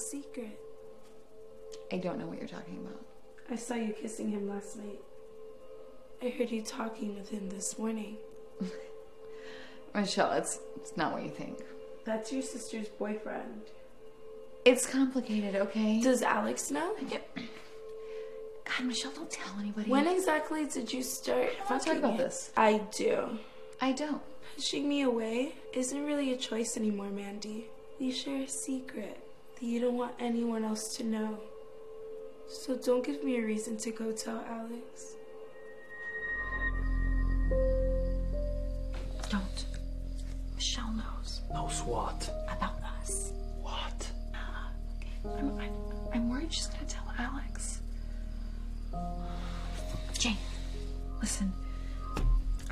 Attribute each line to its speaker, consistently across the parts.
Speaker 1: secret.
Speaker 2: I don't know what you're talking about.
Speaker 1: I saw you kissing him last night. I heard you talking with him this morning.
Speaker 2: Michelle, it's, it's not what you think.
Speaker 1: That's your sister's boyfriend.
Speaker 2: It's complicated, okay?
Speaker 1: Does Alex know? Yep.
Speaker 2: God, Michelle, don't tell anybody.
Speaker 1: When exactly did you start
Speaker 2: I want to talk about this.
Speaker 1: I do.
Speaker 2: I don't.
Speaker 1: Pushing me away isn't really a choice anymore, Mandy. You share a secret that you don't want anyone else to know. So don't give me a reason to go tell Alex.
Speaker 3: Don't. Michelle knows
Speaker 4: Knows what?
Speaker 3: about us.
Speaker 4: What?
Speaker 3: Uh, I'm, I'm, I'm worried she's gonna tell Alex. Jane, listen.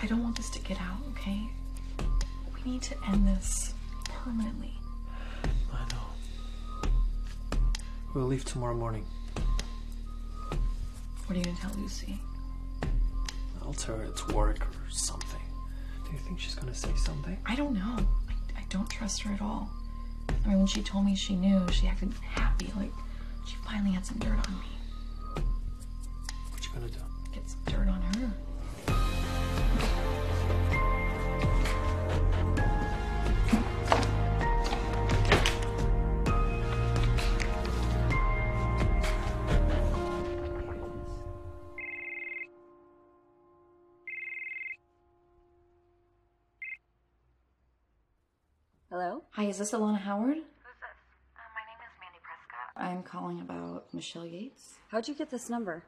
Speaker 3: I don't want this to get out, okay? We need to end this permanently.
Speaker 4: I know. We'll leave tomorrow morning.
Speaker 3: What are you gonna tell Lucy?
Speaker 4: I'll tell her it's work or something. Do you think she's gonna say something?
Speaker 3: I don't know. I, I don't trust her at all. I mean, when she told me she knew, she acted happy, like she finally had some dirt on me.
Speaker 2: Hi, is this Alana Howard?
Speaker 5: Who's this? Uh, my name is Mandy Prescott.
Speaker 2: I'm calling about Michelle Yates.
Speaker 5: How'd you get this number?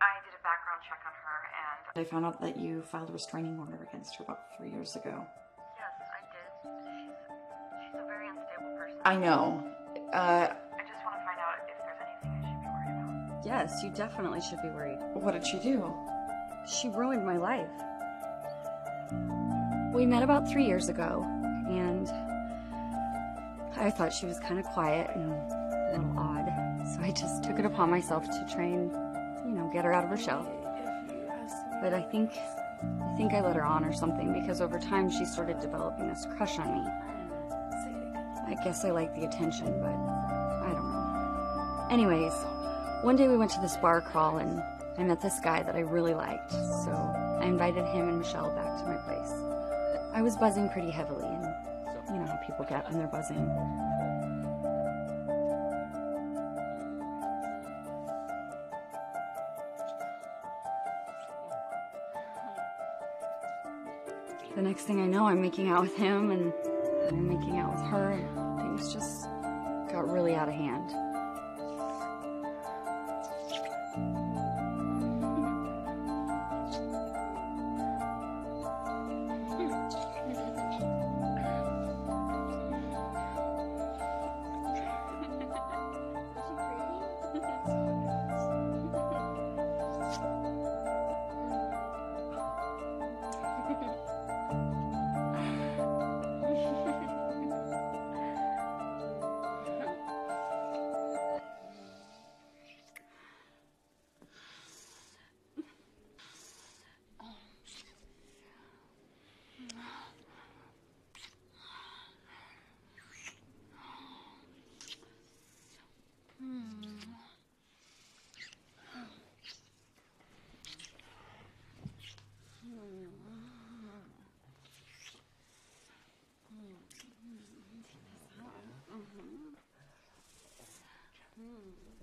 Speaker 6: I did a background check on her, and
Speaker 2: I found out that you filed a restraining order against her about three years ago.
Speaker 6: yes, I did. She's, she's a very unstable person.
Speaker 2: I know. Uh,
Speaker 6: I just want to find out if there's anything I should be worried about.
Speaker 5: Yes, you definitely should be worried.
Speaker 2: what did she do?
Speaker 5: She ruined my life. We met about three years ago, and I thought she was kind of quiet and a little odd. So I just took it upon myself to try and, you know, get her out of her shell. But I think, I think I let her on or something because over time she started developing this crush on me. I guess I like the attention, but I don't know. Anyways, one day we went to this bar crawl and I met this guy that I really liked. So I invited him and Michelle back to my place. I was buzzing pretty heavily, and people get when they're buzzing. The next thing I know, I'm making out with him and I'm making out with her, things just got really out of hand.
Speaker 7: 嗯。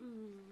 Speaker 7: うん。うん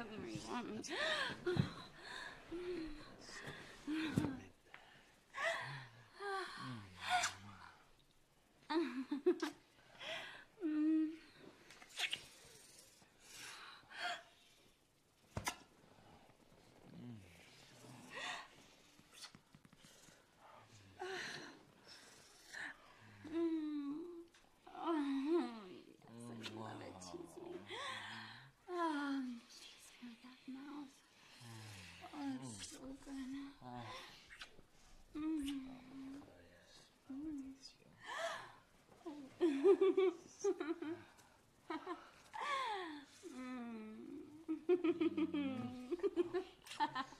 Speaker 7: put me where you want me. Hum.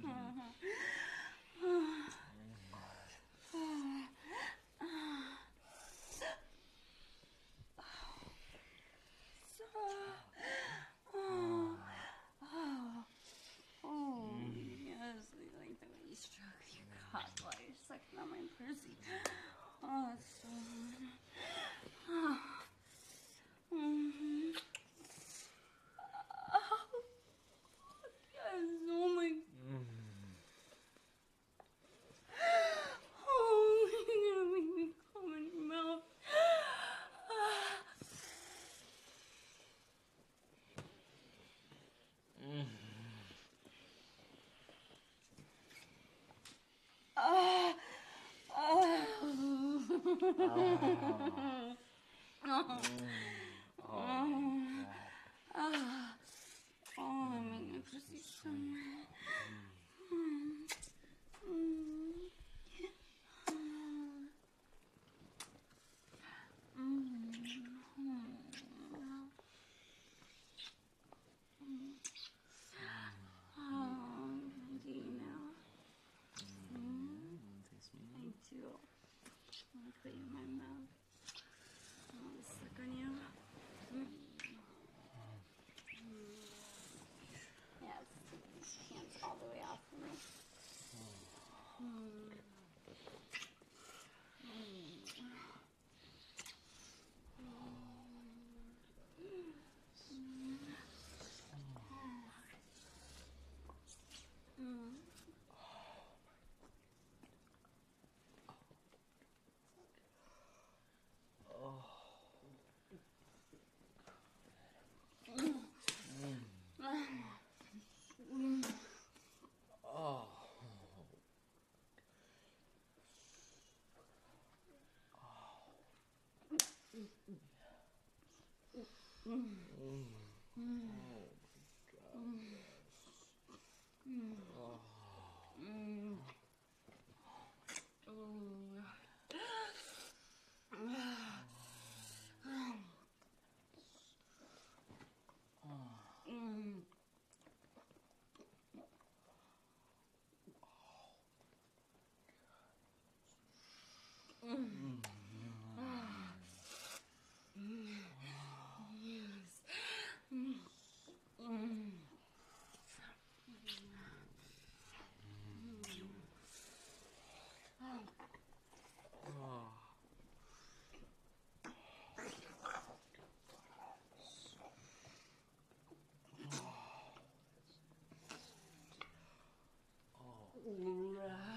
Speaker 7: Oh. oh. Mm. Mm. Mm. mm. mm. 嗯啊。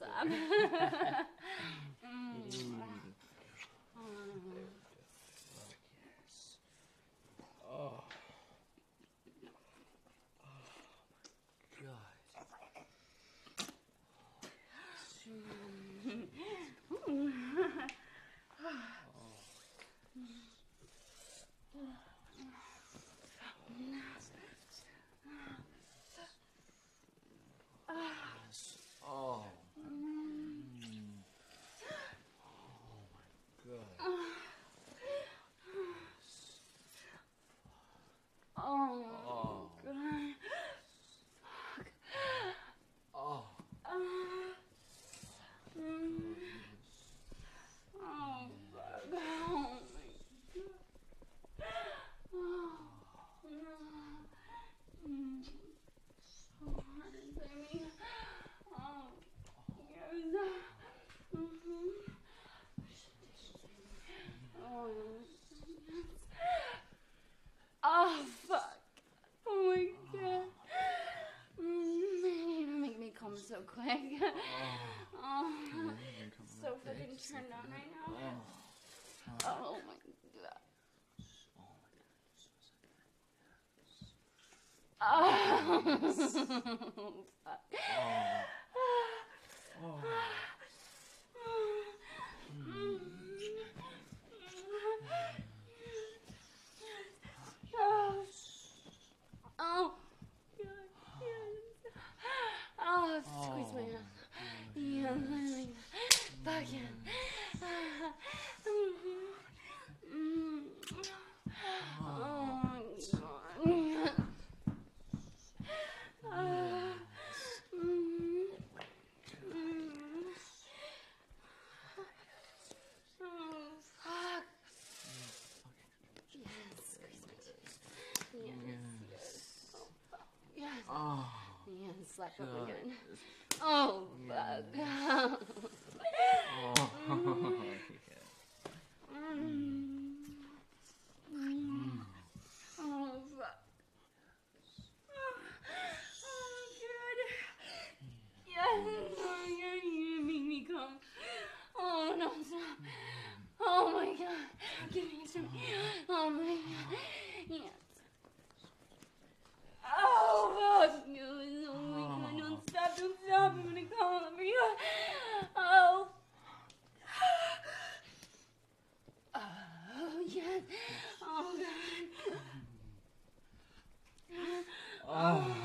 Speaker 7: awesome. quick. Oh, oh. so fucking turned on right now. Oh. Oh, oh my god. Oh, fuck. oh. and what up again. Oh, bug.
Speaker 8: oh,
Speaker 7: God.
Speaker 9: Yes,
Speaker 7: oh, Oh, my God. Me stop him, stop him, and call me.
Speaker 9: Oh.
Speaker 7: Oh,
Speaker 9: yes.
Speaker 7: Oh, God. Oh.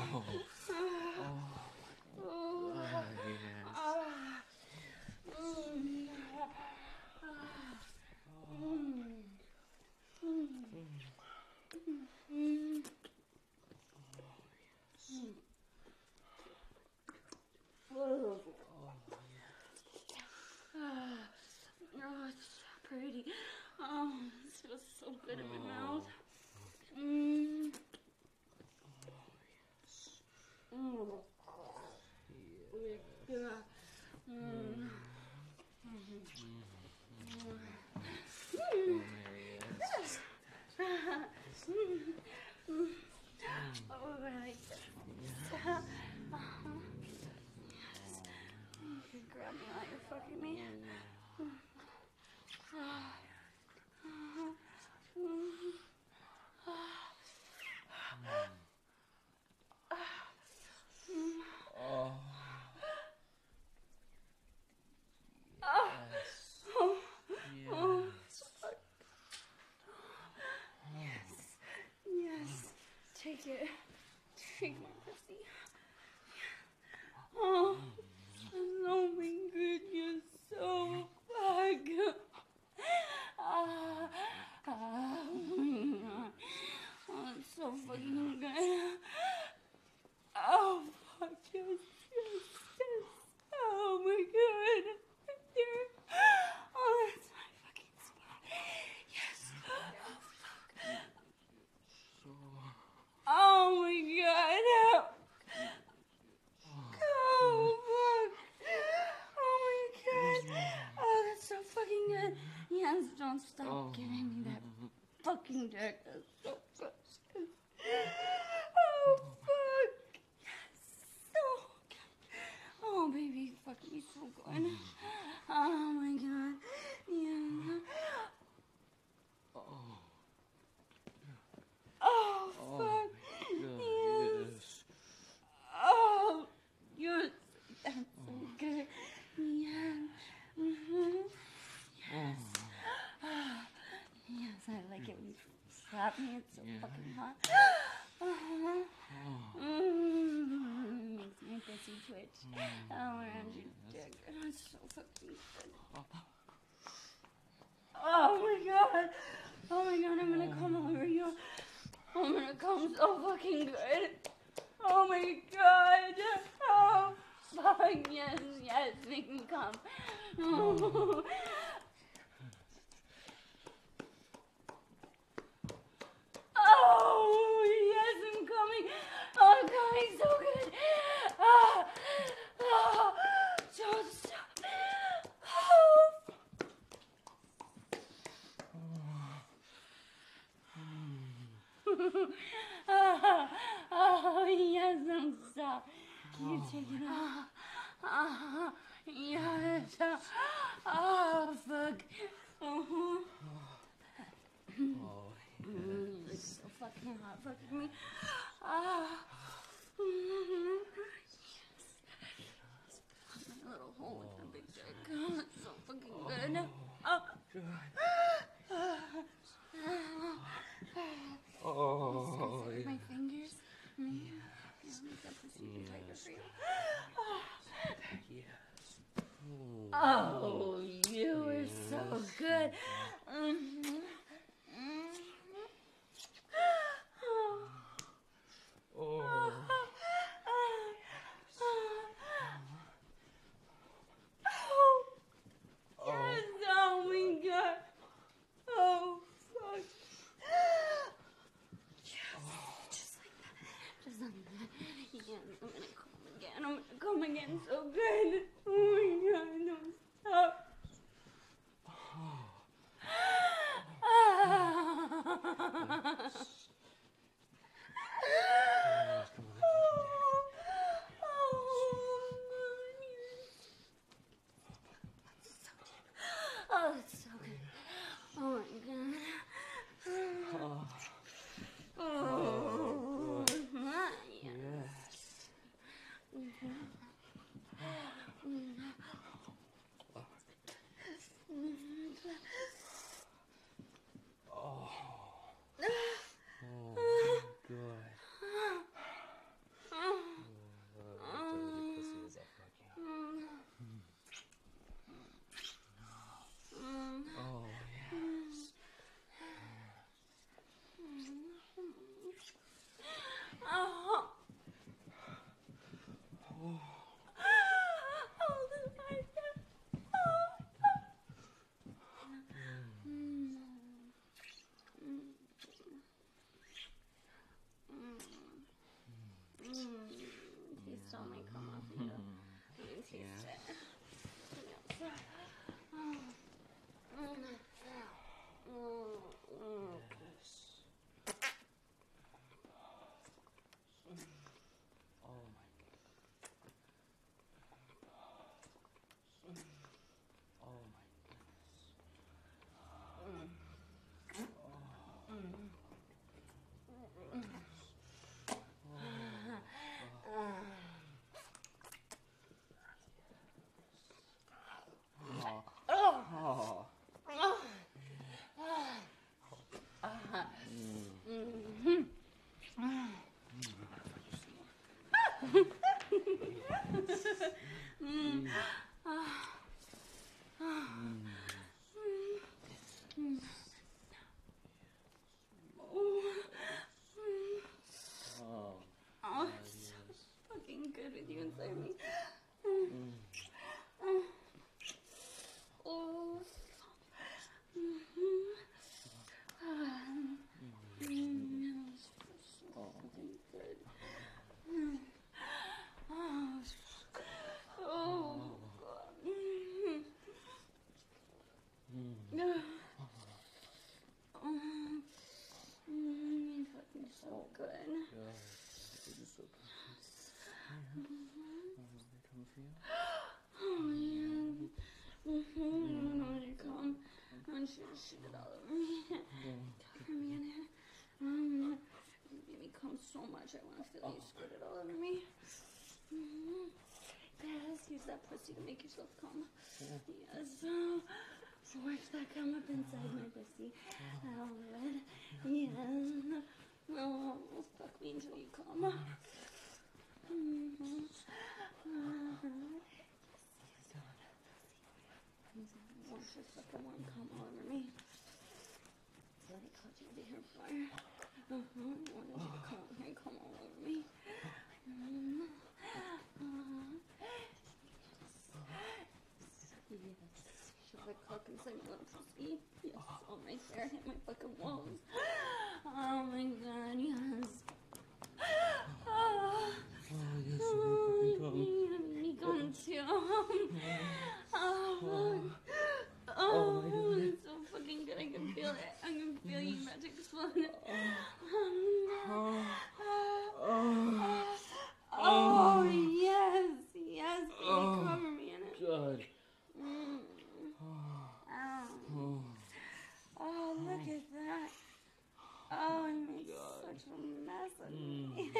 Speaker 7: Yes, don't stop
Speaker 9: Oh.
Speaker 7: giving me that fucking dick. That's so. Oh, fuck. Yes, so good. Oh, baby, fuck me so good. Mm-hmm. Oh my god. Yeah.
Speaker 9: Oh.
Speaker 7: Oh,
Speaker 9: Oh,
Speaker 7: fuck.
Speaker 9: Good.
Speaker 7: Yes.
Speaker 9: Yes.
Speaker 7: Oh, you're that's so good. Yeah. Mm-hmm. Yes. yes, I like it when you slap me. It's so
Speaker 9: Yeah.
Speaker 7: fucking hot. Uh-huh. Mm, makes my pussy twitch all around your dick. It's so fucking good. Oh my god. Oh my god, I'm gonna come over you. I'm gonna come so fucking good. Oh my god. Oh fuck yes, yes, make me come. Oh. Oh yes, I'm coming. Oh, so good. Ah, ah, don't stop. Oh. oh, oh, yes, I'm stop. Keep taking off. Oh, yes. Oh, fuck. Uh-huh.
Speaker 9: Oh.
Speaker 7: Mm, it's so fucking hot. Fucking me. Ah. Mhm. Yes. My little hole with the big dick. Oh, it's so fucking much. I want to feel you squirt it all over me. hmm Yes, use that pussy to make yourself come. Yes. Work that come up inside my pussy. All right. Yes. Oh, fuck me until you come. Mm-hmm. Want your fucking warm come all over me. I called you to here for. I wanted you come here, come all over me. Yes. Shove that cock inside my little pussy. Yes. Oh, right there. Hit my fucking walls. Oh my god, yes. Oh,
Speaker 9: Oh, yes,
Speaker 7: oh,
Speaker 9: you come.
Speaker 7: you me come too. Oh, fuck.
Speaker 9: Oh,
Speaker 7: Oh,
Speaker 9: my God.
Speaker 7: it's so fucking good. I can feel it. I can feel you about to explode.
Speaker 9: Oh.
Speaker 7: Oh, oh, yes, yes, baby,
Speaker 9: Oh.
Speaker 7: cover me in it.
Speaker 9: God.
Speaker 7: Mm. Ow.
Speaker 9: Oh.
Speaker 7: Oh, look at that. Oh, I made such a mess of me.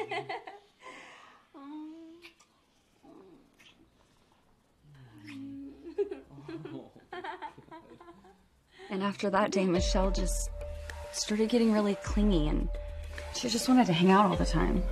Speaker 7: oh.
Speaker 10: And after that day, Michelle just started getting really clingy and she just wanted to hang out all the time.